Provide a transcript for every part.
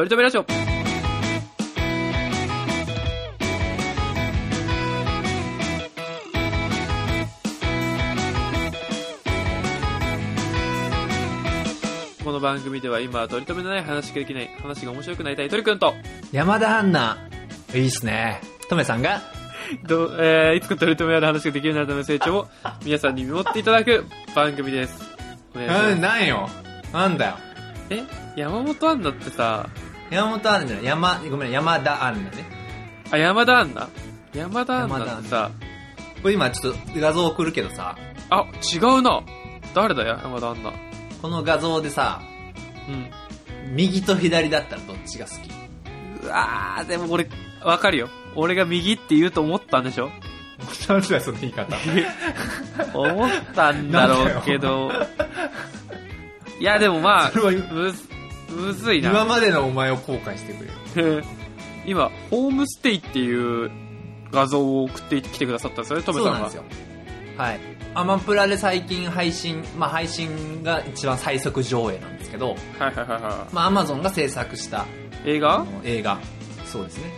とりとめラジオ。この番組では今は取り留めのない話ができない話が面白くなりたい鳥くんと山田アンナ、いいっすね。トメさんが、どう、えー、いつか取り留めある話ができるようになるための成長を 皆さんに見守っていただく番組です。お願いしますうん、なんよ。なんだよ。え？山本アンナってさ、山本アンナじゃない、山、ごめん、山田アンナね。あ、山田アンナ山田アンナってさ、これ今ちょっと画像送るけどさ、あ、違うな。誰だよ、山田アンナ。この画像でさ、うん。右と左だったらどっちが好き？うわー、でも俺、わかるよ。俺が右って言うと思ったんでしょ？なんだよ、その言い方。思ったんだろうけど。いや、でもまあ、それはむず、むずい今な。までのお前を後悔してくれよ。今、ホームステイっていう画像を送ってきてくださったんですよね、トメさんが。そうなんですよ。はい。アマプラで最近配信、まあ配信が一番最速上映なんですけど、はいはいはいはまあアマゾンが制作したい。映あ画の映画、そうですね。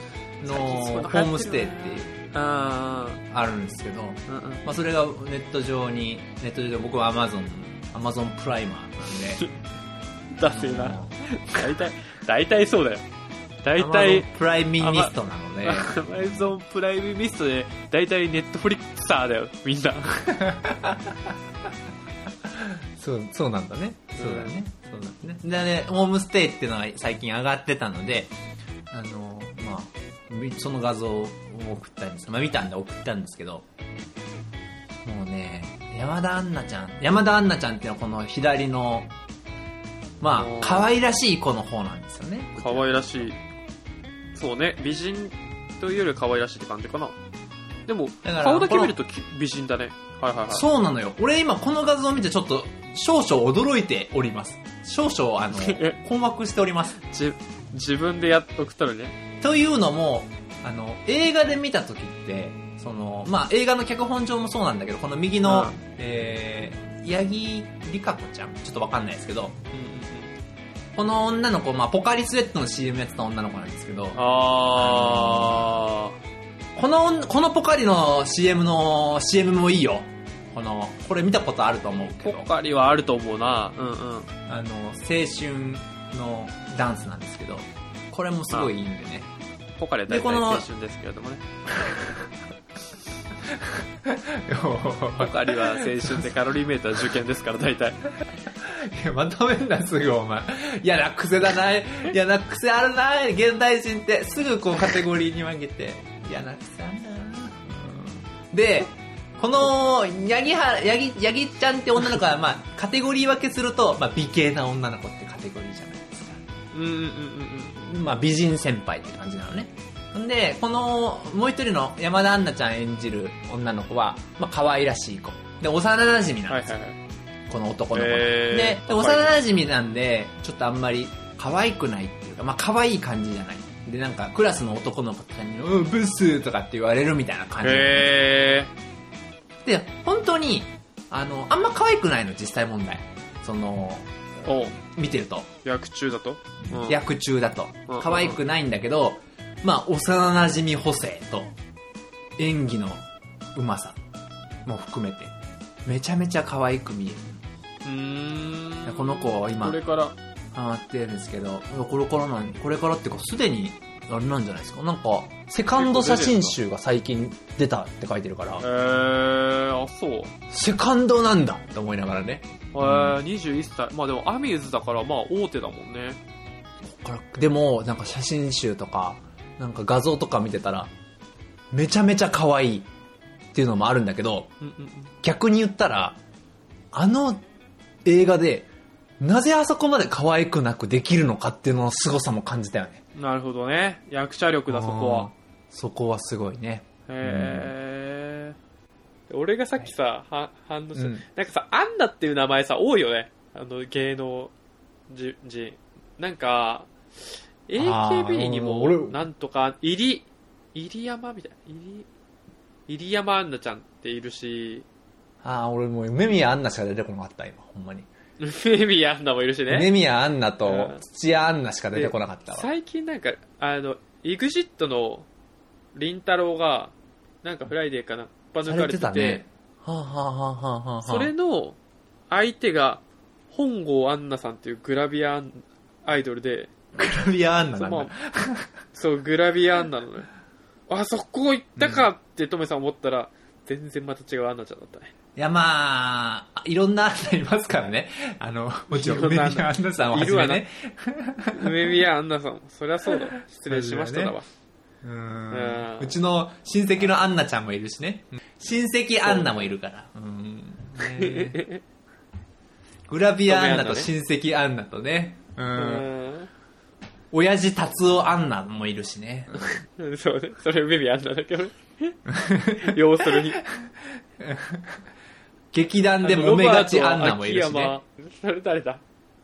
の、ホームステイって流いう、ああるんですけど、ー、うんうん。まあそれがネット上に、ネット上で僕はアマゾン、アマゾンプライマーなんで、だせえな。大体、大体そうだよ。大体、プライミニストなので、アマゾンプライムミストで、大体ネットフリックサーだよ、みんな。そう、そうなんだね。そうだね。そうだね。でね、ホームステイっていうのが最近上がってたので、あの、まあ、みその画像を送ったんです。まあ見たんで送ったんですけど、もうね、山田アンナちゃん、山田アンナちゃんっていうのはこの左の、まあ、可愛らしい子の方なんですよね。可愛らしい。そうね、美人というよりは可愛らしいって感じかな。でも、顔だけ見るとき美人だね。はいはいはい。そうなのよ。俺今この画像を見てちょっと少々驚いております。少々あの え、困惑しております。じ自分でやっ送ったのね。というのも、あの、映画で見た時って、その、まあ、映画の脚本上もそうなんだけど、この右の、うんえー、八木里香子ちゃん？ちょっとわかんないですけど、この女の子、まあ、ポカリスエットの CM やってた女の子なんですけど、あこの、このポカリの CM の CM もいいよ。この、これ見たことあると思うー、けどポ、カリはあると思うな。うんうん。あの、青春のダンスなんですけど、これもすごいいいんでね。ポカリは大体青春ですけれどもね。ポカリは青春でカロリーメーター受験ですから、大体。いやまとめんな、すぐお前。嫌な癖だな。嫌な癖あるな、現代人って。すぐこうカテゴリーに分けて。嫌な癖あるな。で、この、ヤギは、ヤギ、ヤギちゃんって女の子は、まあ、カテゴリー分けすると、まあ、美形な女の子ってカテゴリーじゃないですか。うんうんうんうんまあ、美人先輩って感じなのね。んで、この、もう一人の山田杏奈ちゃん演じる女の子は、まあ、可愛らしい子。で、幼馴染うん。なんですよ。はいはいはい。この男の子の。へーで、で幼馴染なんで、ちょっとあんまり可愛くないっていうか、まあ可愛い感じじゃない。で、なんか、クラスの男の子とかに、うん、ブスとかって言われるみたいな感じ。へで、本当に、あの、あんま可愛くないの、実際問題。その、見てると。役中だと、うん、役中だとうん。可愛くないんだけど、まあ、幼馴染補正と、演技のうまさも含めて、めちゃめちゃ可愛く見える。うーん。この子は今これから、ハマってるんですけど、これからなん、これからっていうか、すでに、あれなんじゃないですか。なんか、セカンド写真集が最近出たって書いてるからえ、ー、あ、そう。セカンドなんだって思いながらね。えー、21歳。まあでも、アミューズだから、まあ、大手だもんね。でも、なんか写真集とか、なんか画像とか見てたら、めちゃめちゃ可愛いっていうのもあるんだけど、うんうんうん。逆に言ったら、あの映画で、なぜあそこまで可愛くなくできるのかっていうのの凄さも感じたよね。なるほどね。役者力だ、そこは。そこはすごいね。へー。俺がさっきさ、は反応した、うんなんかさ、アンナっていう名前さ、多いよね。あの、芸能人。人なんか、AKB にも、俺なんとか、入り、入山みたいな、入り、入山アンナちゃんっているし、ああ、俺もう、梅宮アンナしか出てこなかった、今、ほんまに。梅宮アンナもいるしね。梅宮アンナうとん土屋アンナしか出てこなかったわ。最近なんか、あの、エグジットのりんたろーが、なんかフライデーかな、ば抜かれてて、ねはあ、はあはあはあはあ、それの相手が、本郷アンナさんっていうグラビアアイドルで、グラビアアンナそうんだあ。そう、グラビアアンナなのね。あ、そこ行ったかってトメさん思ったら、全然また違うアンナちゃんだったね。いや、まあ、いろんなアンナいますからね。あの、もちろん、梅宮アンナさんをはじめね。梅宮アンナさんも、そりゃそうだ。失礼しましただわ。ううんんうちの親戚のアンナちゃんもいるしね。親戚アンナもいるから。うんね グラビアアンナと親戚アンナとね。う。うんん。親父達夫アンナもいるしね。そうね。それ梅宮アンナだけどね。要するに。劇団で揉めがちアンナもいるしね。それ誰だ？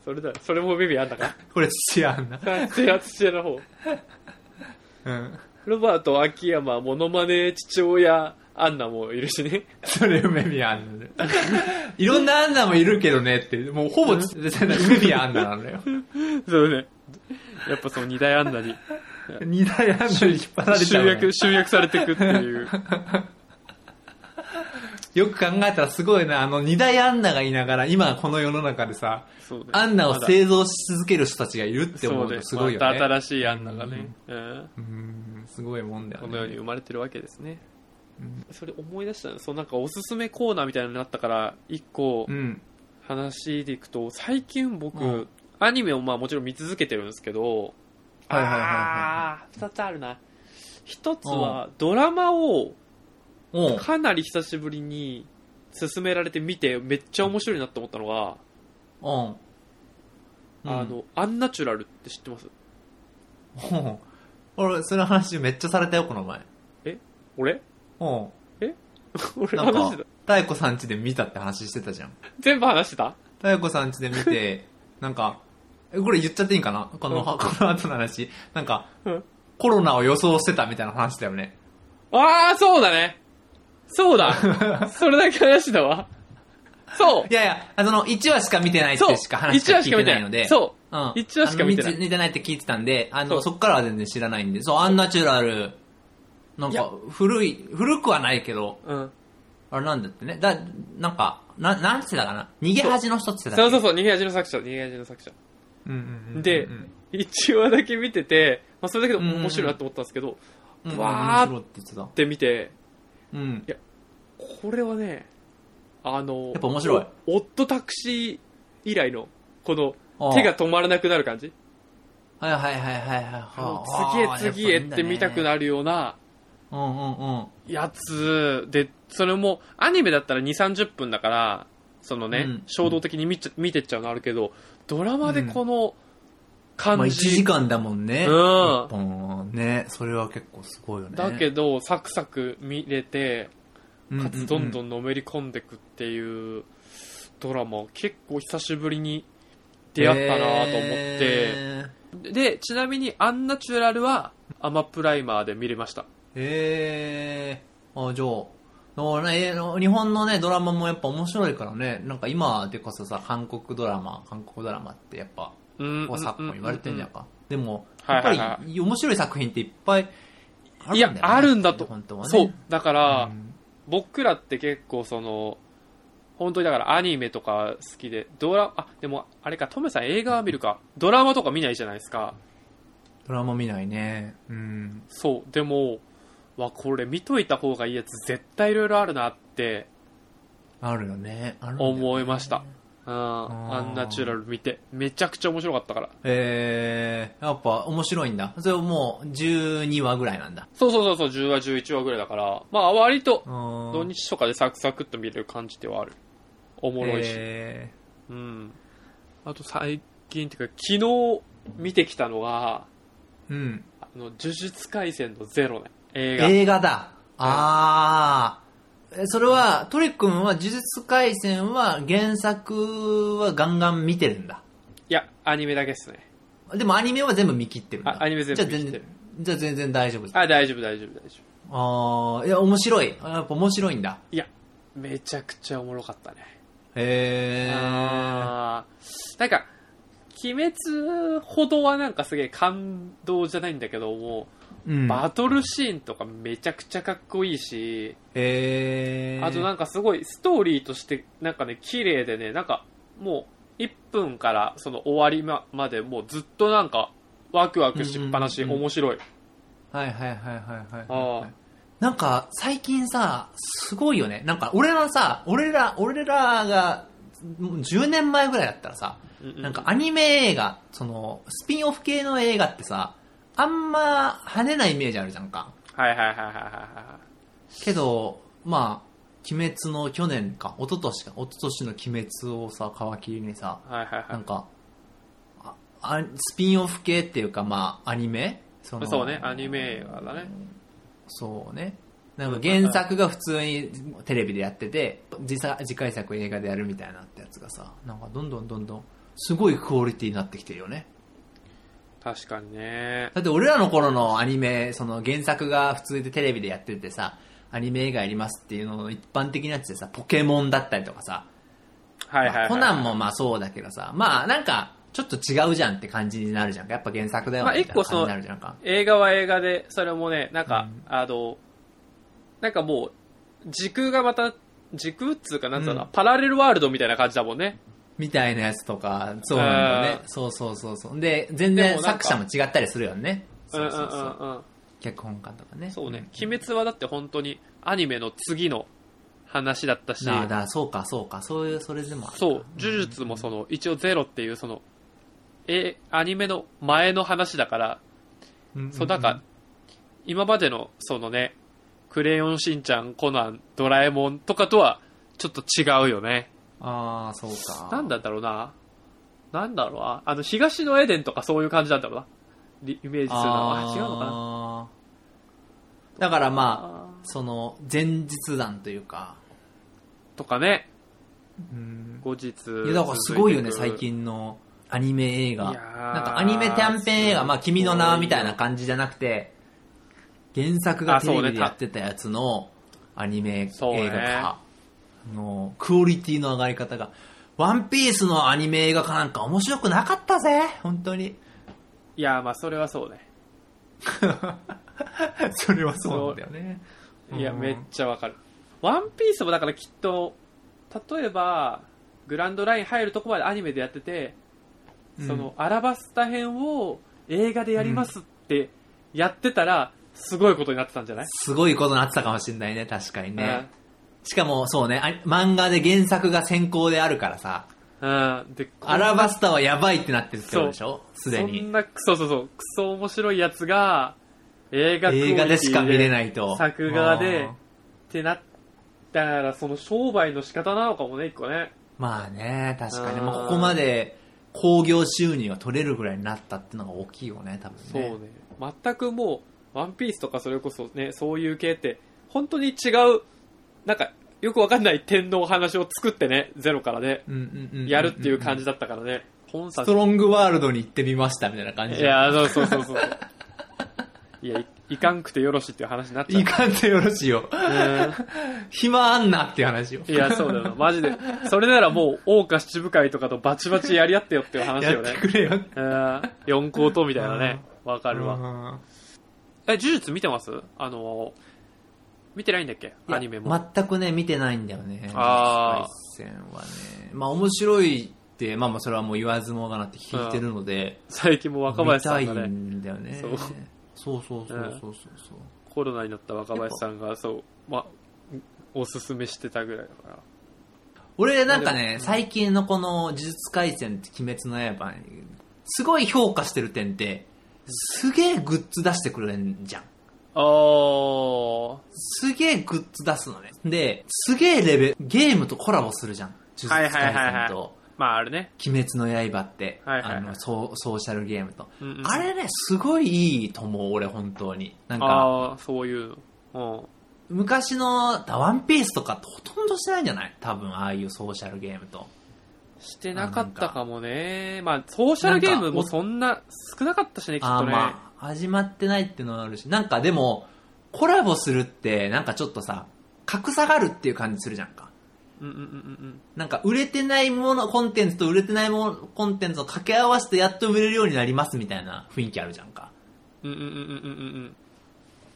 それ誰？それも梅宮アンナか これ土屋アンナ。土屋土屋の方。うん。ロバート秋山、モノマネ父親、アンナもいるしね。それ梅宮アンナで。いろんなアンナもいるけどねって、もうほぼ梅宮アンナなのよ。そうね。やっぱその二大アンナに二大アンナに引っ張られちゃ集う、ね約、。集約されていくっていう。よく考えたらすごいな、あの二大アンナがいながら、今この世の中でさ、アンナを製造し続ける人たちがいるって思そうねうとすごいよまね。た新しいアンナがね、うんうん、すごいもんだよね。この世に生まれてるわけですね。それ思い出したね。そうなんかおすすめコーナーみたいなのになったから、一個うん。話でいくと、最近僕、うんアニメをまあもちろん見続けてるんですけど、はいはいはいはいあー二つあるな。一つはドラマをかなり久しぶりに勧められて見てめっちゃ面白いなって思ったのが、おうあ、の、アンナチュラルって知ってます？うん。俺、その話めっちゃされたよ、この前。俺？おう 俺なん話してか、太鼓さん家で見たって話してたじゃん。た全部話してた？太鼓さん家で見て、なんか、え、これ言っちゃっていいんかな？この、うんこの後の話。なんか、うんコロナを予想してたみたいな話だよね。ああ、そうだね。そうだ。それだけ話だわ。そうい。やいや、あの、1話しか見てないってしか話しか聞いてないので。そう。うん。一話しか見てない見てないって聞いてたんで、あの、そうそっからは全然知らないんで、そう、アンナチュラル、なんか、古い、古くはないけど、うん。あれなんだってね。だ、なんか、な、なんてたかな？逃げ恥の人って言ってたそうそうそう、逃げ味の作者、逃げ味の作者。でうん一話だけ見てて、まあ、それだけでも面白いなと思ったんですけど、うん、うん、わーって見て、うん。これはね、あの、やっぱ面白いおオットタクシー以来の、この、手が止まらなくなる感じはいはいはいはいはい。次へ次へって見たくる。なるような。やつで、それも、アニメだったら2、30分だから、そのね、うん衝動的に見ちゃ見てっちゃうのあるけど、ドラマでこの感まあ1じ、時間だもんね。うん一本ね。それは結構すごいよね。だけど、サクサク見れて、かつどんどんのめり込んでくっていうドラマを結構久しぶりに出会ったなと思って、へで、ちなみにアンナチュラルはアマプライマーで見れました。ーへーあ、じゃあ、だからねえー日本のね、ドラマもやっぱ面白いからね、なんか今でこそさ、韓国ドラマ、韓国ドラマってやっぱ、うん昨今言われてんじゃんか。でも、はいはいやっぱり、はい面白い作品っていっぱいあるんいやだよね。、あるんだと。本当はね。そう。だから、うん僕らって結構その、本当にだからアニメとか好きで、ドラ、あ、でも、あれか、トメさん映画は見るか。ドラマとか見ないじゃないですか。ドラマ見ないね。うん。そう。でも、わ、これ見といた方がいいやつ絶対いろいろあるなってあるよね。あるんだよね思いました。うん。ーアンナチュラル見て。めちゃくちゃ面白かったから。えー、やっぱ面白いんだ。それもう12話ぐらいなんだ。そうそうそうそう、10話、11話ぐらいだから、まあ割と土土日とかでサクサクっと見れる感じではある。おもろいし。えうん。あと最近っていうか、昨日見てきたのが、ー、うん。あの、呪術廻戦のゼロね。映画。映画だ。あー。えそれは、トリ君は呪術廻戦は原作はガンガン見てるんだ。いや、アニメだけですね。でもアニメは全部見切ってるんだ。あアニメ全部見切ってるじゃあ全然、じゃあ全然大丈夫です。あ、大丈夫、大丈夫、大丈夫。あー、いや、面白い。あやっぱ面白いんだ。いや、めちゃくちゃおもろかったね。へー。あーなんか、鬼滅ほどはなんかすげえ感動じゃないんだけども、うん。バトルシーンとかめちゃくちゃかっこいいし、へー。あとなんかすごいストーリーとしてなんかね、綺麗でね、なんかもう1分からその終わりままでもうずっとなんかワクワクしっぱなし、うんうんうん面白い。はいはいはいはいはいあはいあ。なんか、最近さ、すごいよね。なんか、俺らさ、俺ら、俺らが、もう10年前ぐらいだったらさ、うんうんなんかアニメ映画、その、スピンオフ系の映画ってさ、あんま跳ねないイメージあるじゃんか。はいはいはいはいはいはけど、まあ、鬼滅の去年か、一昨年か、一昨年の鬼滅をさ、皮切りにさ、い。はいはいはい。なんか、ああスピンオフ系っていうか、まあ、アニメ？そのそうね、アニメ映画だね。そうね。なんか原作が普通にテレビでやってて、次さ次回作映画でやるみたいなってやつがさ、なんかどんどんどんどん、すごいクオリティになってきてるよね。確かにね。だって俺らの頃のアニメ、その原作が普通でテレビでやっててさ、アニメ映画やりますっていうのの一般的なやつでさ、ポケモンだったりとかさ、はいはい、はい。コナンもまあそうだけどさ、まあなんか、ちょっと違うじゃんって感じになるじゃんか。やっぱ原作だよまあねみたいな感じ一個そのになるじゃんか。映画は映画で、それもね、なんか、うんあの、なんかもう、時空がまた、時空っつうかなんつうのうんパラレルワールドみたいな感じだもんね。みたいなやつとか、そうなんだよねう。んそうそうそうそう。で、全然作者も違ったりするよね。そうそうそう。脚本家とかね。そうね。鬼滅はだって本当にアニメの次の話だったし、ああ、だそうか、そうか。そういう、それでもあるかそう、呪術もその、一応ゼロっていうその、え、アニメの前の話だから、うんそう、なんか、今までの、そのね、クレヨンしんちゃん、コナン、ドラえもんとかとは、ちょっと違うよね。ああ、そうか。なんだろうな。なんだろうな。あの、東のエデンとかそういう感じなんだろうな。リイメージするのは。あ違うのかな。だからまあ、あその、前日談というか、ーとかね、うん。後日。いや、だからすごいよね、最。近のアニメ映画。なんかアニメ短編映画、まあ、君の名はみたいな感じじゃなくて、原作がテレビでやってたやつのアニメ映画化のクオリティの上がり方が、ワンピースのアニメ映画化なんか面白くなかったぜ本当に。いや、まあ、それはそうね。それはそうなんだよね。いや、うんめっちゃわかる。ワンピースもだからきっと、例えば、グランドライン入るとこまでアニメでやってて、その、アラバスタ編を映画でやりますってやってたら、すごいことになってたんじゃない？すごいことになってたかもしれないね、確かにね。しかもそうね、あ漫画で原作が先行であるからさ、うん。うん。で、アラバスタはやばいってなってるってことでしょ？すでそにん。な、そうそうそう、クソ面白いやつが、映画クオリティ映画でしか見れないと。作画で、うんってなったら、その商売の仕方なのかもね、一個ね。まあね、確かに。うんまあここまで興行収入が取れるぐらいになったっていうのが大きいよね、多分ね。そうね。全くもう、ワンピースとかそれこそね、そういう系って、本当に違う、なんか、よくわかんない点のお話を作ってね、ゼロからね、やるっていう感じだったからね。本作ストロングワールドに行ってみましたみたいな感じいや、そうそうそうそう。いやい、いかんくてよろしっていう話になっちゃうい。かんでよろしいよ。暇あんなっていう話よ。いや、そうだよな。マジで。それならもう、大岡七部会とかとバチバチやり合ってよっていう話やよね。ってくれよ。うん四皇とみたいなね。わかるわ。わ。え、呪術見てます？あの、見てないんだっけ？アニメも。全くね、見てないんだよね。あー呪術廻戦はね。まあ面白いって、まあまあそれはもう言わずもがなって聞いてるので、最近も若林さんが見たいね、んだよね。そうそうそうそうそうそうそう。コロナになった若林さんが、そう、ま、おすすめしてたぐらいだから。俺なんかね、最近のこの呪術廻戦って鬼滅の刃に、すごい評価してる点って、すげえグッズ出してくれんじゃん。あー。すげえグッズ出すのね。で、すげえレベル、ゲームとコラボするじゃん。呪術はい廻はいはいはい戦と、まああるね。鬼滅の刃って、はいはいはいあのソー、ソーシャルゲームと。うんうんあれね、すごいいいと思う、俺、本当に。なんか、あー、そういうの。昔の、ダワンピースとかってほとんどしてないんじゃない？多分、ああいうソーシャルゲームと。うん。してなかったかもね。まあ、ソーシャルゲームもそんな少なかったしね、きっとね。まあ、始まってないっていうのはあるし、なんかでも、コラボするって、なんかちょっとさ、格差があるっていう感じするじゃんか。うんうんうんうんなんか売れてないもの、コンテンツと売れてないもの、コンテンツを掛け合わせてやっと売れるようになりますみたいな雰囲気あるじゃんか。うんうんうんうんうんうん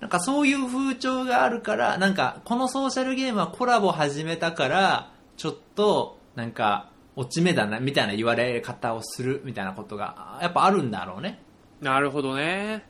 なんかそういう風潮があるから、なんかこのソーシャルゲームはコラボ始めたから、ちょっとなんか落ち目だなみたいな言われ方をするみたいなことがやっぱあるんだろうね。なるほどね。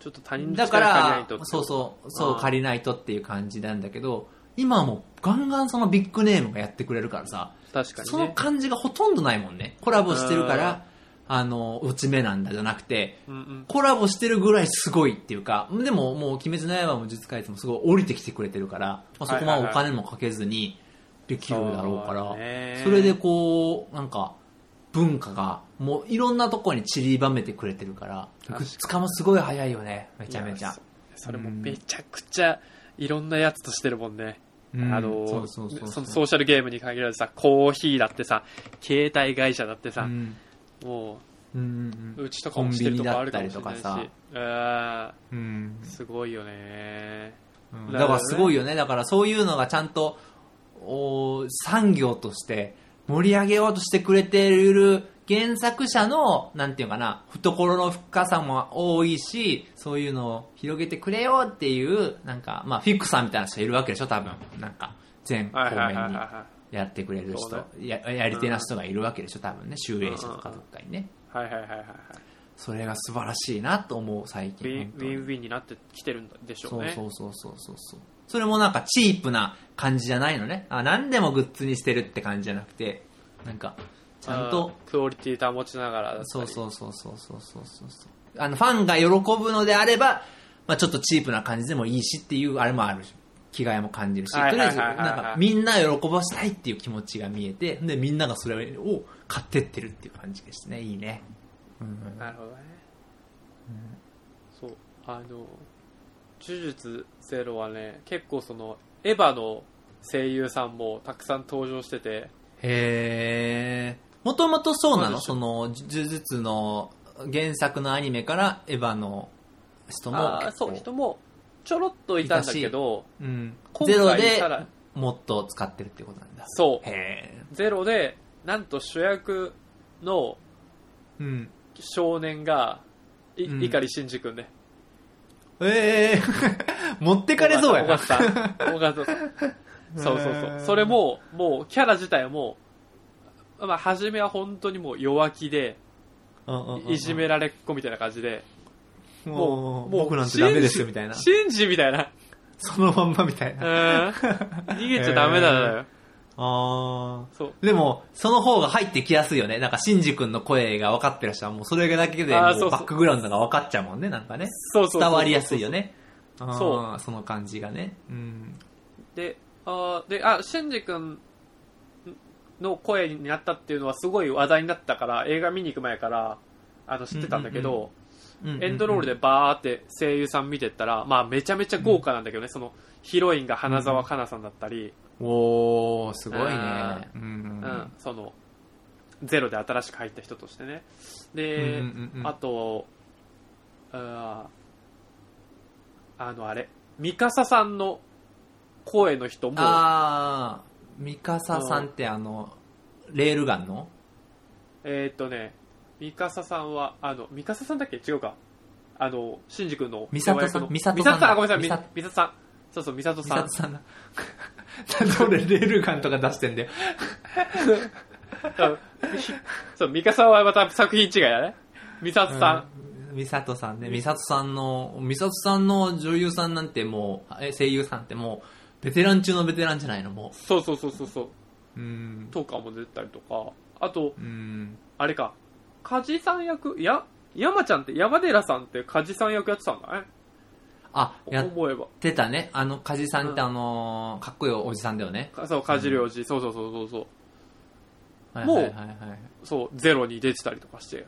ちょっと他人のだか力借りないとら、そうそう、そう借りないとっていう感じなんだけど、今はもうガンガンそのビッグネームがやってくれるからさ、確かにね。その感じがほとんどないもんね。コラボしてるから、あの、落ち目なんだじゃなくて、うんうん。コラボしてるぐらいすごいっていうか、でももう、鬼滅の刃も呪術回戦もすごい降りてきてくれてるから、まあ、そこはお金もかけずにできるだろうから、そうね。それでこう、なんか、文化が、もういろんなところに散りばめてくれてるから、確かにグッズ化もすごい早いよね、めちゃめちゃ。そそれもめちゃくちゃいろんなやつとしてるもんね、うん。あのソーシャルゲームに限らずさコーヒーだってさ携帯会社だってさ、うん。もうんううちとかもしてるとこあるかもしれないし。うんうん。ーすごいよね。うん。だからすごいよね。だからそういうのがちゃんと、お産業として盛り上げようとしてくれている原作者の、なんていうかな、懐の深さも多いし、そういうのを広げてくれよっていう、なんか、まあ、フィクサーみたいな人いるわけでしょ、多分。なんか、全方面にはやってくれる人ややり手な人がいるわけでしょ、多分ね、集英社とかどっかにね。いはいはいはいはいはいそれが素晴らしいなと思う、最ウ近。ウィンウィンになってきてるんでしょうねそうそうそうそうそう。それもなんかチープな感じじゃないのね。あ、何でもグッズにしてるって感じじゃなくて、なんか、ちゃんと。クオリティ保ちながらそうそうそうそうそうそうそう。あの、ファンが喜ぶのであれば、まあちょっとチープな感じでもいいしっていう、あれもあるし。着替えも感じるし、とりあえず、なんか、みんな喜ばしたいっていう気持ちが見えて、で、みんながそれを買ってってるっていう感じですね。いいね。うん、なるほどね。うん、そう、あの、呪術ゼロはね結構そのエヴァの声優さんもたくさん登場しててへえ。もともとそうなの？その、呪術の原作のアニメからエヴァの人もあそう人もちょろっといたんだけどうん。今ゼロ回でもっと使ってるってことなんだ。そうへえ。ゼロでなんと主役のうん。少年がいうん碇シンジ君ねええ 持ってかれそうやな。尾形さん尾形さん そうそうそう。それももうキャラ自体もまあ初めは本当にもう弱気でいじめられっ子みたいな感じでもう、もう僕なんてダメですよみたいな。シンジみたいな。そのまんまみたいうな。ん逃げちゃダメだよあそうーでも、その方が入ってきやすいよね。なんか、シンジ君の声が分かってらっしゃる。もうそれだけで、バックグラウンドが分かっちゃうもんね、なんかね。そうそう伝わりやすいよね。そあーその感じがね。うん。であーであシンジ君の声になったっていうのはすごい話題になったから映画見に行く前からあの知ってたんだけど、エンドロールでバーって声優さん見てったら、まあめちゃめちゃ豪華なんだけどね、そのヒロインが花澤香菜さんだったり、おー、すごいあね。ううん。ん。そのゼロで新しく入った人としてね。で、うんうんうんあとあーあのあれミカサさんの声の人もあー、ミカサさんってあの、レールガンの？えーっとねミカサさんはあのミカサさんだっけ？違うか。あのシンジ君のミサトさん？のミサトさんだ。あごめんなさい。さん。そうそうミサトミさんさん 俺レールガンとか出してんだよ。うんそう、ミカサはまた作品違いだね。ミサトさん。ミサトさんね。ミサトさんの、ミサトさんの女優さんなんてもう、え声優さんってもう、ベテラン中のベテランじゃないのもそうそうそうそうそう。う。うん。とかも出たりとか。あと、うん。あれか。梶さん役、や、山ちゃんって、山寺さんって梶さん役やってたんだね。あ、やっ。てたね。あの、カジさんってあのーかっこいいおじさんだよね。かそう、梶良二、そうそうそうそうそう。はいもうはいはいはい。そう、ゼロに出てたりとかして。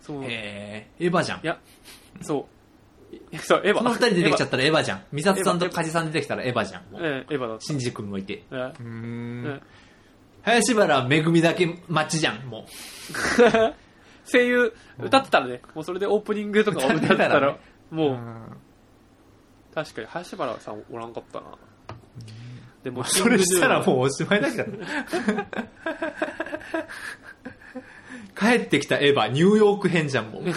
そう、へえ、エヴァじゃんい。や、そう。いそう、エヴァ。この二人出てきちゃっったらエヴァじゃん。ミサトさんとエヴァカジさん出てきたらエヴァじゃん。ええ、エヴァだっシンジ君もいて。た。えうーえん。林原めぐみだけ待ちじゃん、も 声優、歌ってたらね、もうそれでオープニングとかを歌ってたらもう、ん確かに林原さんおらんかったな。でもまあそれしたらうもう おしまいだけど。帰ってきたエヴァ、ニューヨーク編じゃん、もう。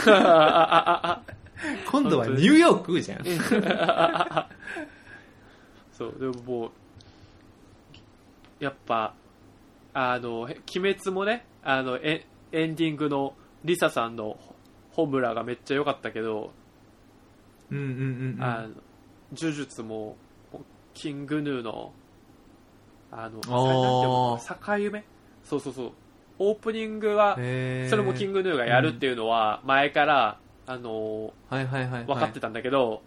今度はニューヨークじゃん。そうでももうやっぱあのへ鬼滅もねあのエエンディングのリサさんのホムラがめっちゃ良かったけど、うんうんうんうん。あの呪術もキングヌーのあのあー。境夢そうそうそう。オープニングはそれもキングヌーがやるっていうのは前から、あのはいはいはいはい。分かってたんだけど、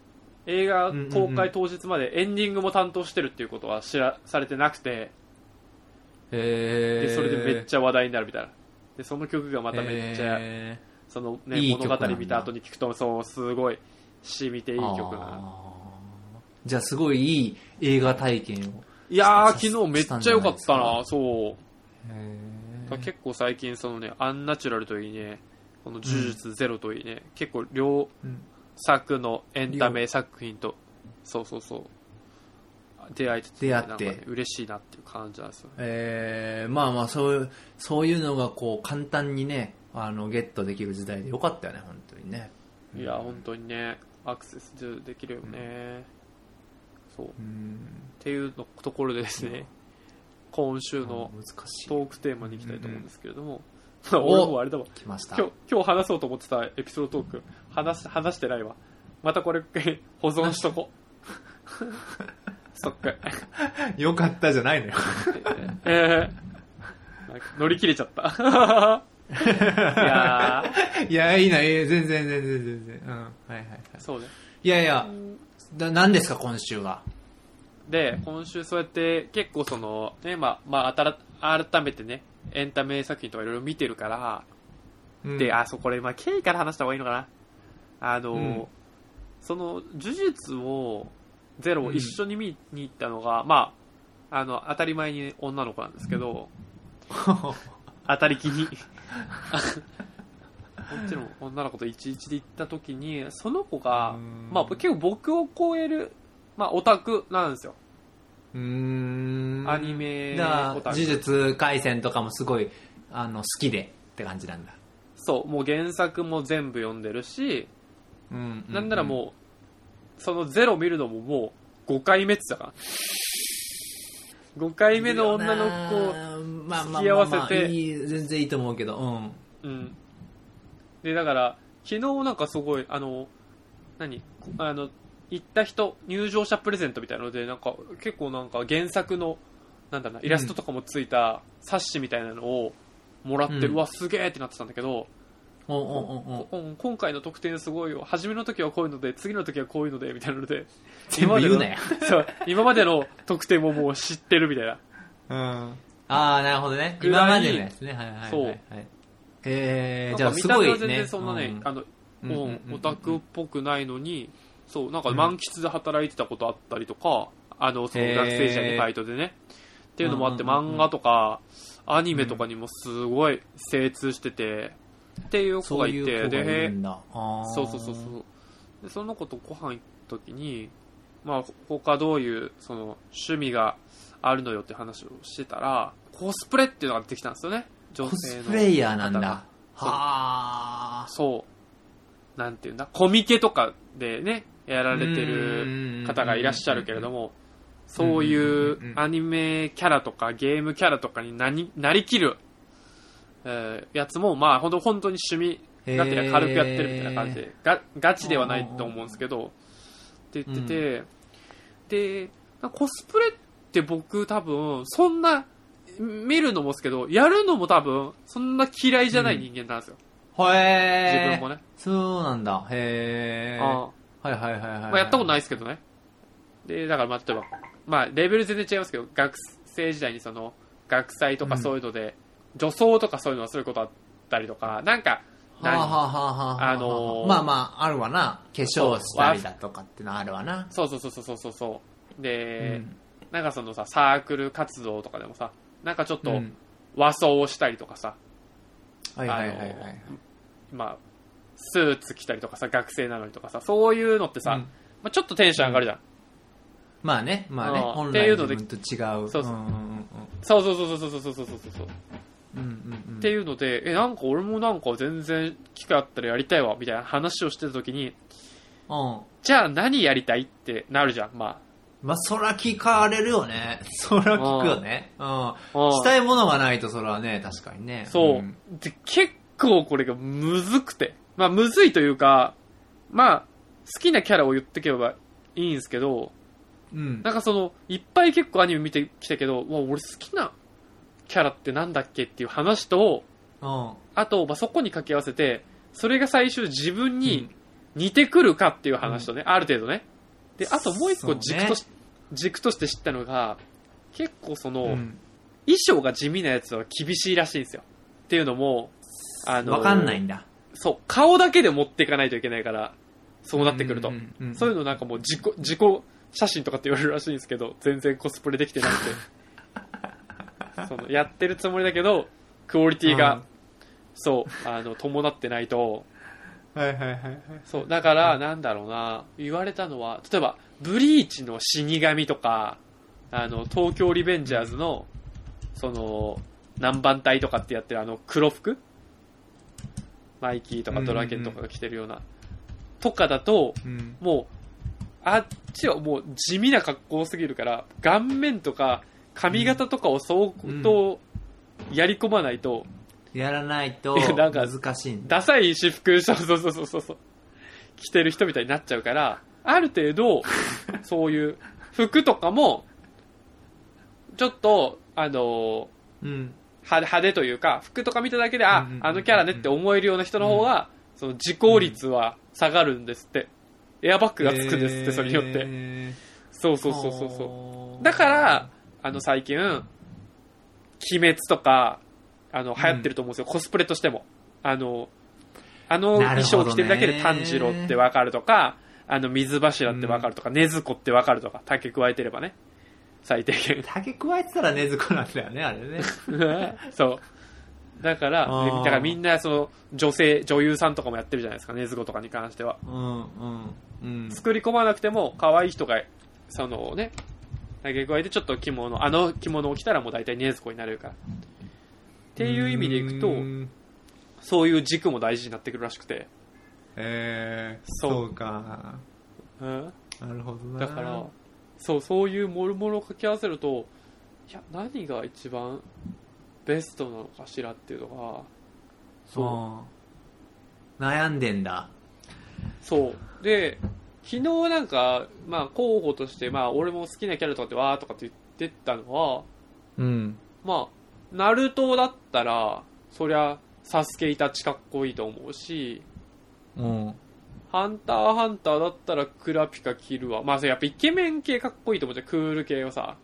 映画公開当日までエンディングも担当してるっていうことは知らされてなくてへでそれでめっゃちゃ話題になるみたいな。でその曲がまためっちゃ、へその、ね、いい物語見た後に聞くとそうすごい染みていいー曲なじゃあすごいいい映画体験を。いやー昨日めっちゃ良かったなそう。へ結構最近そのねアンナチュラルといいねこの呪術ゼロといいね、結構両うん。作のエンタメ作品とそうそうそう。出会えてて、出会って。嬉しいなっていう感じなんですよえー、まあまあそういう、そういうのがこう簡単にね、あの、ゲットできる時代でよかったよね、本当にね。いや本当にねアクセスできるよね、そうっうん。ていうのところでですね今週の難しい。トークテーマに行きたいと思うんですけれども、ん 俺もあれだわ来ました。今日今日話そうと思ってたエピソードトーク話し話してないわまたこれ 保存しとこそっか よかったじゃないのよ。えー、乗り切れちゃったいやいや、いいな、いい全然、全然、全然。うん。はいはいはい。ーそうねいやいや、だ何ですか、今週は？で今週そうやって結構そのねまあまあたら改めてねエンタメ作品とかいろいろ見てるから、うん。であそうこれまあ経緯から話した方がいいのかな。あの、うん。その呪術をゼロを一緒に見に行ったのが、まああの当たり前に女の子なんですけど、当たり気にこ っちの女の子と11で行った時にその子が、うんまあ、結構僕を超える、まあ、オタクなんですようーん。アニメオタク呪術廻戦とかもすごい、あの、好きでって感じなんだ。そうもう原作も全部読んでるし、うん。なんならもうそのゼロ見るのももう5回目って言ってたから5回目の女の子を付き合わせて全然いいと思うけど、うん。うん。で、だから、昨日なんかすごい、あの、何？こあの、行った人、入場者プレゼントみたいなので、なんか、結構なんか原作の、なんだろうな、イラストとかもついた冊子みたいなのをもらって、ううんわ、すげえってなってたんだけど、今回の特典すごいよ。初めの時はこういうので、次の時はこういうので、みたいなので、全部言うなよ。そう、今までの特典ももう知ってるみたいな。うん。ああ、なるほどね。今までのやつね。はいはいはいはい。えー、じゃあすごいね。た目は全然そんなね、うんあの、うんうんうんうんオタクっぽくないのに、そう、なんか満喫で働いてたことあったりとか、あの、その学生時代にバイトでね。っていうのもあって、漫画とか、アニメとかにもすごい精通してて、っていう子がいて、で、そうそうそうそう。で、その子とご飯行った時に、まあ、他どういう、その、趣味があるのよって話をしてたら、コスプレっていうのが出てきたんですよね。女コ性の。スプレイヤーなんだ。はあ。そう。なんていうんだ、コミケとかでね、やられてる方がいらっしゃるけれども、そういうアニメキャラとかゲームキャラとかになになりきる、えーやつも、まあ、ほんと本当に趣味がてら軽くやってるみたいな感じで、がガチではないと思うんですけど、って言ってて、で、コスプレって僕多分、そんな、見るのもですけど、やるのも多分、そんな嫌いじゃない人間なんですよ。へえ。自分もね。そうなんだ。へえ。あはいはいはいはい。まあ、やったことないい。ですけどね。で、だからまあ、例えば、まあ、レベル全然違いますけど、学生時代にその、学祭とかそういうので、女装とかそういうのはそういうことあったりとか、なんか、はあはあはあ、あのーまあまあ、あるわな。化粧したりだとかってのあるわな。そうそうそうそうそうそう。で、うんなんかそのさ、サークル活動とかでもさ、なんかちょっとうん和装をしたりとかさ、はいはいはいはい。あのまあ、スーツ着たりとかさ、学生なのにとかさ、そういうのってさ、うんまあ、ちょっとテンション上がるじゃん。まあね、まあね、本来っていうので自分と違う。そうそうんんんそうそうそうそうそうそうそうそうそう。うん。うんうんうん。っていうので、え、なんか俺もなんか全然機会あったらやりたいわ、みたいな話をしてた時に、うん。じゃあ何やりたいってなるじゃん、ままあ、そら聞かれるよね。そら聞くよね。うん。したいものがないとそれはね、確かにね。そう、んで、結構これがむずくて。まあ、むずいというか、まあ、好きなキャラを言ってけばいいんですけど、うん。なんかその、いっぱい結構アニメ見てきたけど、うわ、俺好きなキャラってなんだっけっていう話と、うん。あと、まあ、そこに掛け合わせて、それが最終自分に似てくるかっていう話とね、ある程度ね。で、あともう一個軸とし、軸として知ったのが、結構その、うん。衣装が地味なやつは厳しいらしいんですよ。っていうのも、あのわかんないんだ。そう、顔だけで持っていかないといけないから、そうなってくると。うんうんうんそういうのなんかもう自己、自己写真とかって言われるらしいんですけど、全然コスプレできてなくて。その、やってるつもりだけど、クオリティが、うんそう、あの、伴ってないと、はいはいはいはい。そう、だから、なんだろうな、言われたのは、例えば、ブリーチの死神とか、あの、東京リベンジャーズの、その、南蛮隊とかってやってるあの、黒服？マイキーとかドラケンとかが着てるような、とかだと、うん。もう、あっちはもう地味な格好すぎるから、顔面とか髪型とかを相当やり込まないと、やらないといやなんか難しいんだ。ダサい私服、そうそうそうそうそう、着てる人みたいになっちゃうから、ある程度、そういう服とかも、ちょっと、あのうん。派派手というか、服とか見ただけで、あうんうんうんう、んあのキャラねって思えるような人の方が、その自行率は下がるんですって。エアバッグがつくんですって、それによって。て。そうそうそうそうそう。だから、あの最近、鬼滅とか、あの、流行ってると思うんですよ、コスプレとしても。あの、あの衣装を着てるだけで炭治郎ってわかるとか、あの水柱ってわかるとか、禰豆子ってわかるとか、竹加えてればね。最低限。竹加えてたら禰豆子なんだよね、あれね。そう。だから、だからみんなその女性、女優さんとかもやってるじゃないですか、禰豆子とかに関しては。うん、うん、うん。作り込まなくても可愛い人が、そのね、投げ加えてちょっと着物、あの着物を着たらもう大体禰豆子になれるから。っていう意味でいくとう、んそういう軸も大事になってくるらしくて。えー、そうか。うん？なるほどな。だから、そう、そういうもろもろを掛け合わせると、いや、何が一番ベストなのかしらっていうのが、そう。悩んでんだ。そう。で、昨日なんか、まあ候補として、まあ俺も好きなキャラとかってわーとかって言ってたのは、うん。まあ、ナルトだったら、そりゃ、サスケイタチかっこいいと思うし、うん。ハンターハンターだったらクラピカキルは、まあやっぱイケメン系かっこいいと思うじゃん、クール系をさ。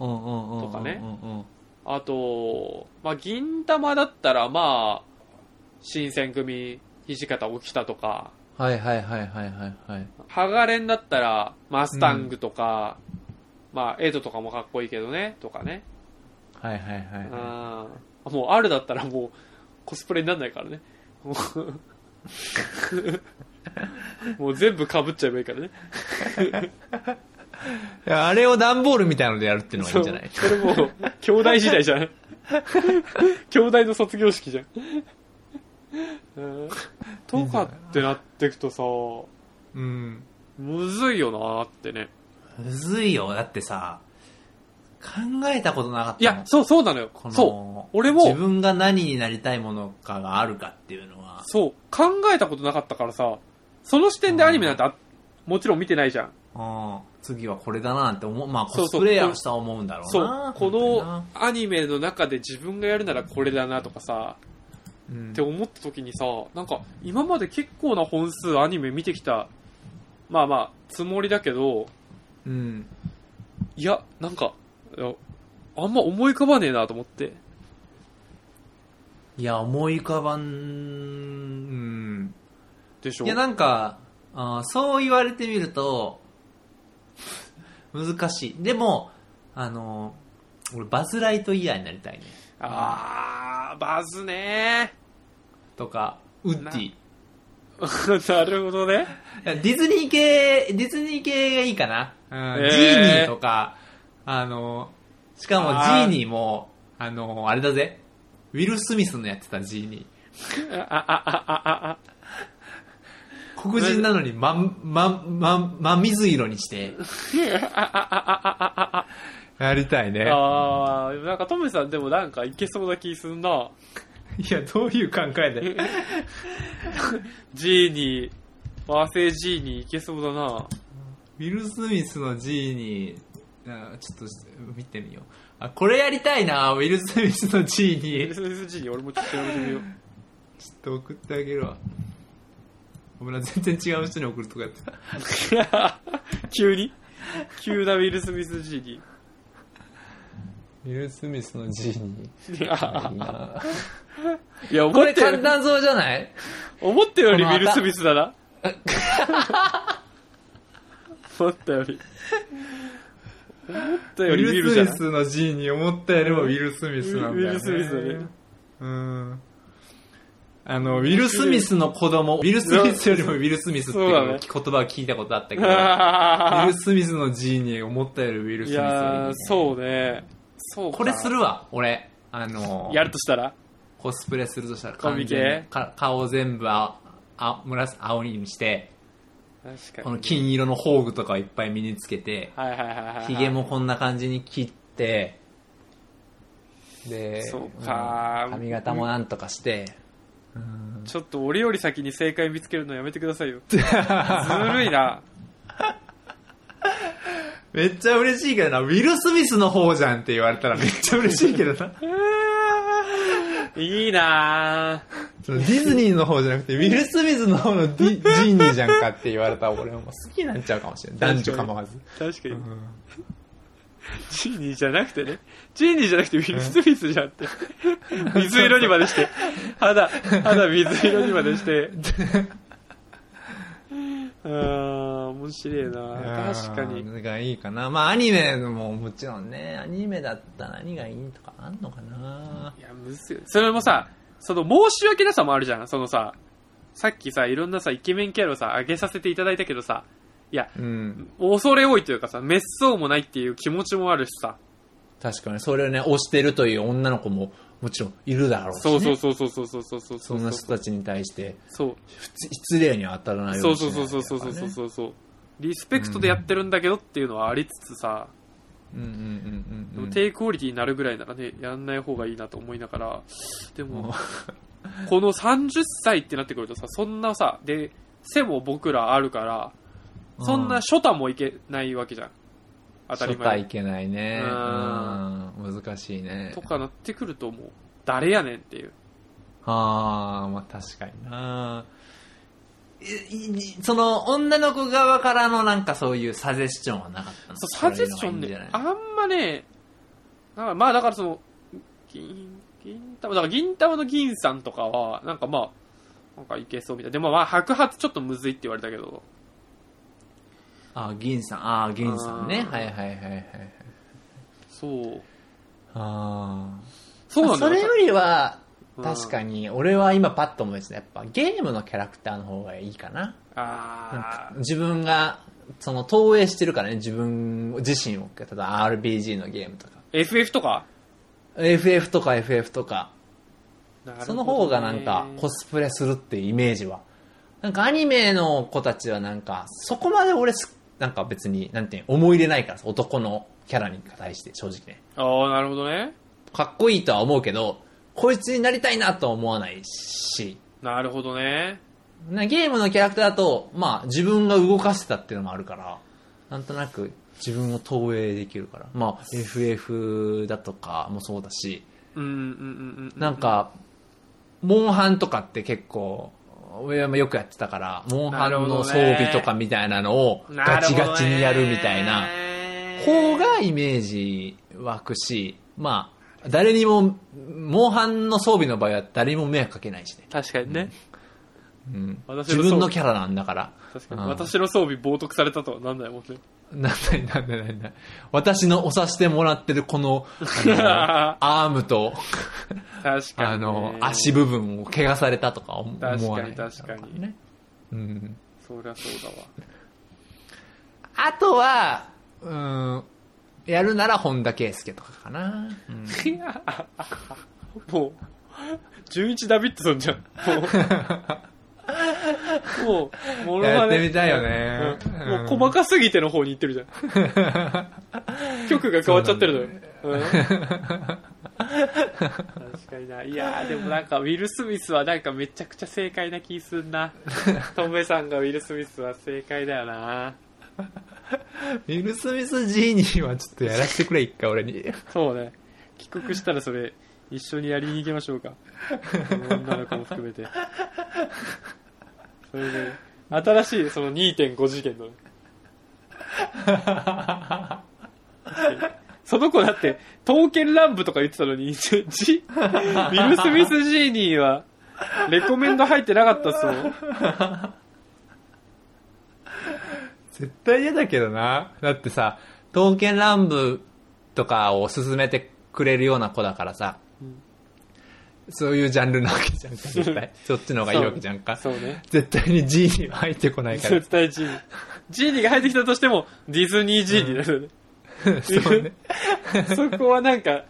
うんうんうん。とかねうんうん。あと、まあ銀玉だったら、まあ、新選組、土方起きたとか、はいはいはいはいはいはい。ハガレンだったら、マスタングとか、まあ、エドとかもかっこいいけどね、とかね。はいはいはいはあーもう、あるだったらもう、コスプレにならないからね。もう全部被っちゃえばいいからね。い。いや、あれを段ボールみたいのでやるっていうのがいいんじゃない？それもう、兄弟時代じゃん。兄弟の卒業式じゃん。うんとかってなってくとさ、うん。むずいよなーってね。むずいよ。だってさ、考えたことなかったのいや、そう、そうなのよこ。のそう。俺も、自分が何になりたいものかがあるかっていうのは。そう、考えたことなかったからさ、その視点でアニメなんてあもちろん見てないじゃん。うん次はこれだなって思う。まあ、そうそうコスプレイヤーしたら思うんだろうそうな。、このなアニメの中で自分がやるならこれだなとかさ、うんって思った時にさ、なんか今まで結構な本数アニメ見てきた、まあまあ、つもりだけど、うん。いや、なんか、いやあんま思い浮かばねえなと思って。いや、思い浮かばん、うん。でしょ？いや、なんか、あーそう言われてみると、難しい。でも、あの、俺、バズ・ライトイヤーになりたいね。あー、バズねとか、ウッディ。な るほどね。やディズニー系、ディズニー系がいいかな。うんえージーニーとか、あの、しかもジあーーニーも、あの、あれだぜ。ウィル・スミスのやってたジーニー。あ、あ、あ、あ、あ、黒人なのに、ま、ま、ま、真水色にして、やりたいね。ああ、なんかトムさんでもなんかいけそうな気すんな。いや、どういう考えで。ジーニー、和製ジーニーいけそうだな。ウィル・スミスのジーニー、あちょっと見てみよう。あ、これやりたいな、ウィル・スミスのジーニー。ちょ SSG 俺もちょっと調べてみよう。っと送ってあげるわ。ごめんな、全然違う人に送るとかやってた。急に？急なウィル・スミス G に。ウィル・スミスのジーニー。いや、これ簡単そうじゃない？思ったよりウィル・スミスだな。思ったより。思ったウより ウィルスミスのジーニー思ったよりもウィル・スミスなんだよ、ね。ウィルスミスだね。うん。あの、ウィル・スミスの子供、ウィル・スミスよりもウィル・スミスっていう言葉を聞いたことあったけど、ウィル・スミスのジーニー思ったよりウィル・スいミスより、やそうね。そうかこれするわ、俺。あの、やるとしたら？コスプレするとしたら完全顔全部ああ紫青にして、確かに。この金色の宝具とかをいっぱい身につけて、はいはいはいはい。髭もこんな感じに切って、で、そうかん髪型もなんとかして、ちょっと俺より先に正解見つけるのやめてくださいよ。ずるいな。めっちゃ嬉しいけどな、ウィル・スミスの方じゃんって言われたらめっちゃ嬉しいけどな。いいなディズニーの方じゃなくて、ウィル・スミスの方のディジーニーじゃんかって言われたら俺も好きになっちゃうかもしれない。男女構わず。確かに。ジーニーじゃなくてね。ジーニーじゃなくてウィル・スミスじゃんって。水色にまでして。肌、肌水色にまでして。あ ー、面白いな確かに。に。がいいかな。まあアニメももちろんね、アニメだったら何がいいとかあんのかないや、むずい。それもさ、その申し訳なさもあるじゃん。そのさ、さっきさ、いろんなさ、イケメンキャラをさ、上げさせていただいたけどさ、いや、うん。恐れ多いというかさ、滅相もないっていう気持ちもあるしさ。確かに、それをね、推してるという女の子ももちろんいるだろうし、ね。そうそうそうそうそうそうそうそんな人たちに対して、そう。失礼には当たらないよそううにしなそうそういというそうそうそうそうそう。リスペクトでやってるんだけどっていうのはありつつさ、うんうんうんうんうん。低クオリティになるぐらいならね、やんない方がいいなと思いながら、でもも、この30歳ってなってくるとさ、そんなさ、で、背も僕らあるから、そんな初太もいけないわけじゃん。当たり前初対い。けないね。ううん。難しいねと。かなってくるともう、誰やねんっていう。ああ、まあ確かにな。その、女の子側からのなんかそういうサジェスチョンはなかったの？サジェスションね、あんまね、なんかまあだからその、銀、銀玉、だから銀玉の銀さんとかは、なんかまあ、なんかいけそうみたいな。でもまあ白髪ちょっとむずいって言われたけど、ああ、銀さん、ああ、銀さんね。はいはいはいはいはい。そう。ああ。そうなんだよ。それよりは、うん確かに、俺は今パッと思いついたやっぱゲームのキャラクターの方がいいかな。あか自分が、その投影してるからね、自分自身を、例えば RPG のゲームとか。ー FF とか？FF とか FF とか、その方がなんかコスプレするっていうイメージは。なんかアニメの子たちはなんか、そこまで俺す、なんか別に、なんていうの思い入れないからさ男のキャラに対して正直ね。ああ、なるほどね。かっこいいとは思うけど、こいつになりたいなとは思わないし、なるほどね。なゲームのキャラクターだと、まあ自分が動かせたっていうのもあるから、なんとなく自分を投影できるから。まあ FF だとかもそうだし、うんうんうんうん。なん、か、モンハンとかって結構、俺もよくやってたから、モンハンの装備とかみたいなのをガチガチにやるみたいな方がイメージ湧くし、まあ、誰にも、モンハンの装備の場合は誰にも迷惑かけないしね。確かにね。うん、自分のキャラなんだから。確かに。うん私の装備冒涜されたとはなんないもんね。なんだいなんだいなんだい私の押させてもらってるこの、あの アームと、確かに、ね。あの、足部分を怪我されたとか思確かに思わない。確かにね。うん。そりゃそうだわ。あとは、うん、やるなら本田圭佑とかかな。うんいやもう、純一ダビッドソンじゃん。もう、もう、やまねってみたいよねうんもう細かすぎての方に行ってるじゃん。曲が変わっちゃってるのよ。うん確かにな。いやー、でもなんか、ウィル・スミスはなんかめちゃくちゃ正解な気すんな。トメさんがウィル・スミスは正解だよな。ウィル・スミス・ジーニーはちょっとやらせてくれ、一回俺に。そうね。帰国したらそれ、一緒にやりに行きましょうか。女の子も含めて。それで、新しいその2.5次元のね。その子だって、刀剣乱舞とか言ってたのに、ジウィル・スミス・ジーニーは、レコメンド入ってなかったっすもん。絶対嫌だけどな。だってさ、刀剣乱舞とかを進めてくれるような子だからさ、うんそういうジャンルなわけじゃんか、絶対。そっちの方がいいわけじゃんか。そうね。絶対に G には入ってこないから。絶対ジーニー。ジーニーが入ってきたとしても、ディズニージーニーだよね。そうね。そこはなんか、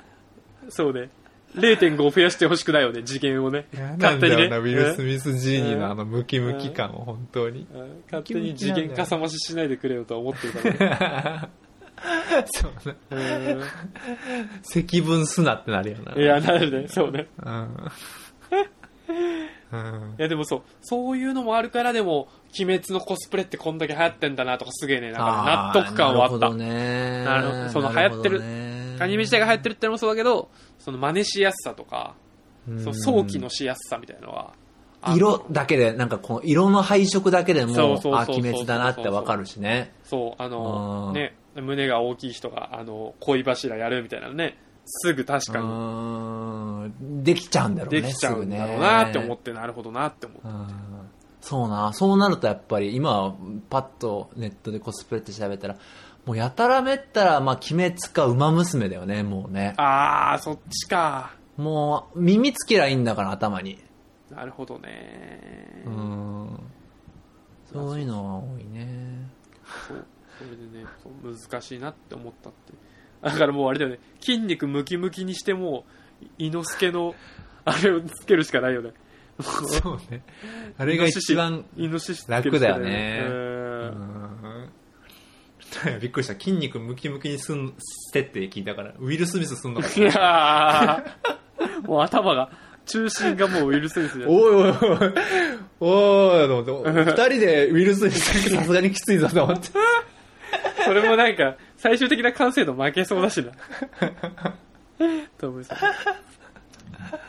そうね。0.5増やしてほしくないよね、次元をね。勝手にね。ウィル・スうんミス・ジーニーのあのムキムキ感を本当に。うん勝手に次元かさ増ししないでくれよとは思ってるからね。そうね。うん積分すなってなるよな。いや、なるね、そうね。うん。うんいや、でもそう、そういうのもあるから、でも、鬼滅のコスプレってこんだけ流行ってんだなとかすげえね、なんか納得感はあったなるほど。ね。なるほどその流行ってるアニメ自体が流行ってるってのもそうだけど、その真似しやすさとか、その早期のしやすさみたいなのは、あ色だけで、なんかこの色の配色だけでも、そうあ、鬼滅だなってわかるしね。そう、あの、ね、胸が大きい人が、あの、恋柱やるみたいなのね、すぐ確かにうん。できちゃうんだろうね。できちゃうんだろうなって思って、なるほどなって思って。うんそうな。そうなるとやっぱり、今、パッとネットでコスプレって調べたら、もうやたらめったら、まあ、鬼滅か馬娘だよね、もうね。あー、そっちか。もう、耳つけりゃいいんだから、頭に。なるほどね。うん。そういうのは多いね。そう。それでね、難しいなって思ったって。だからもうあれだよね、筋肉ムキムキにしても、伊之助の、あれをつけるしかないよね。そうね。あれが一番楽だよねううんん びっくりした。筋肉ムキムキにすん、してって聞いたから、ウィル・スミスすんのかいやー もう頭が、中心がもうウィル・スミスじゃん。おいおいおい、おい、と思って、二人でウィル・スミスさすがにきついぞと思って。それもなんか、最終的な完成度負けそうだしな。と思います。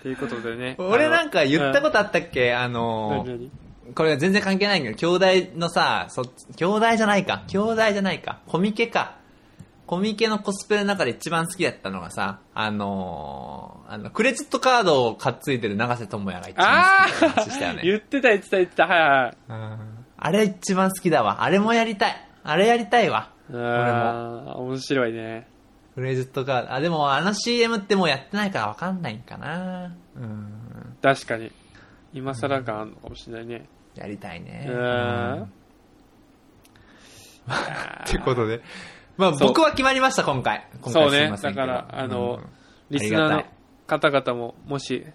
ということでね。俺なんか言ったとことあったっけ？あの何々これが全然関係ないけど、兄弟のさ、そ、兄弟じゃないか。兄弟じゃないか。コミケか。コミケのコスプレの中で一番好きだったのがさ、あのー、あの、クレジットカードをかっついてる長瀬智也が一番あ好きな話したよあね。言ってた言ってた言ってた。はいはい。うんあれ一番好きだわ。あれもやりたい。あれやりたいわ。ああ、面白いね。クレジットカード。あ、でもあの CM ってもうやってないからわかんないんかな。うん。確かに。今更感あるのかもしれないね。やりたいね。ううんん。ってことで。まあ僕は決まりました、今回。今そうねだから、あの、うんリスナーの方々も、もし、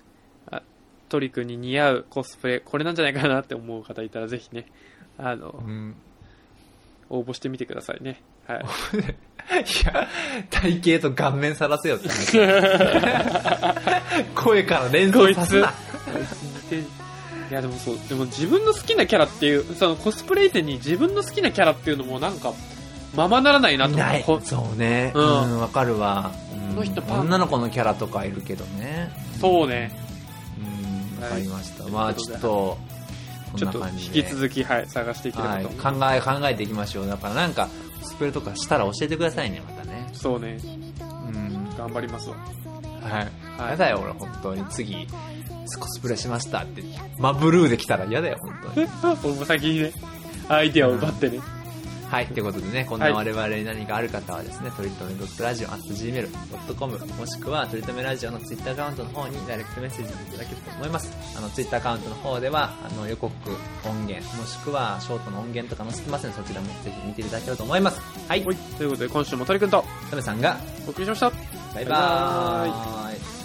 あトリ君に似合うコスプレ、これなんじゃないかなって思う方いたら、ぜひね、あの、うん応募してみてくださいね。はい。いや、体型と顔面さらせよって話。声から連こいつ。想さすな。いやでもそう、でも自分の好きなキャラっていう、そのコスプレ以前に自分の好きなキャラっていうのもなんか、ままならないなと思ないこ。そうね。ううんん、わかるわ。うんこの人女の子のキャラとかいるけどね。そうね。うん、わかりました。はいまあちょっと、ちょっと。引き続き、はい、探していければはい、と思う。考え、考えていきましょう。だからなんか、コスプレとかしたら教えてくださいね、またね。そうね。うん。頑張りますわ。はい。はいやだよ、俺、本当に。次、コスプレしましたって。真ブルーで来たら嫌だよ、本当に。俺 も先にね、アイディアを奪ってね。はい、ということでね、こんな我々に何かある方はですね、とりとめ .radio.gmail.com もしくは、とりとめラジオのツイッターアカウントの方にダイレクトメッセージいただけると思います。あの、ツイッターアカウントの方では、あの、予告音源、もしくは、ショートの音源とか載せてますので、そちらもぜひ見ていただければと思います。はい、はい。ということで、今週も鳥くんとトメさんが、お送りしました。バイバーイ。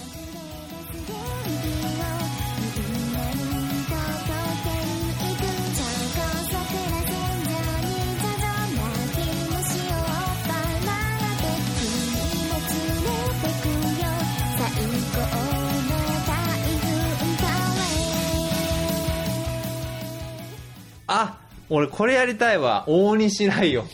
あ、俺これやりたいわ。大西ライオン。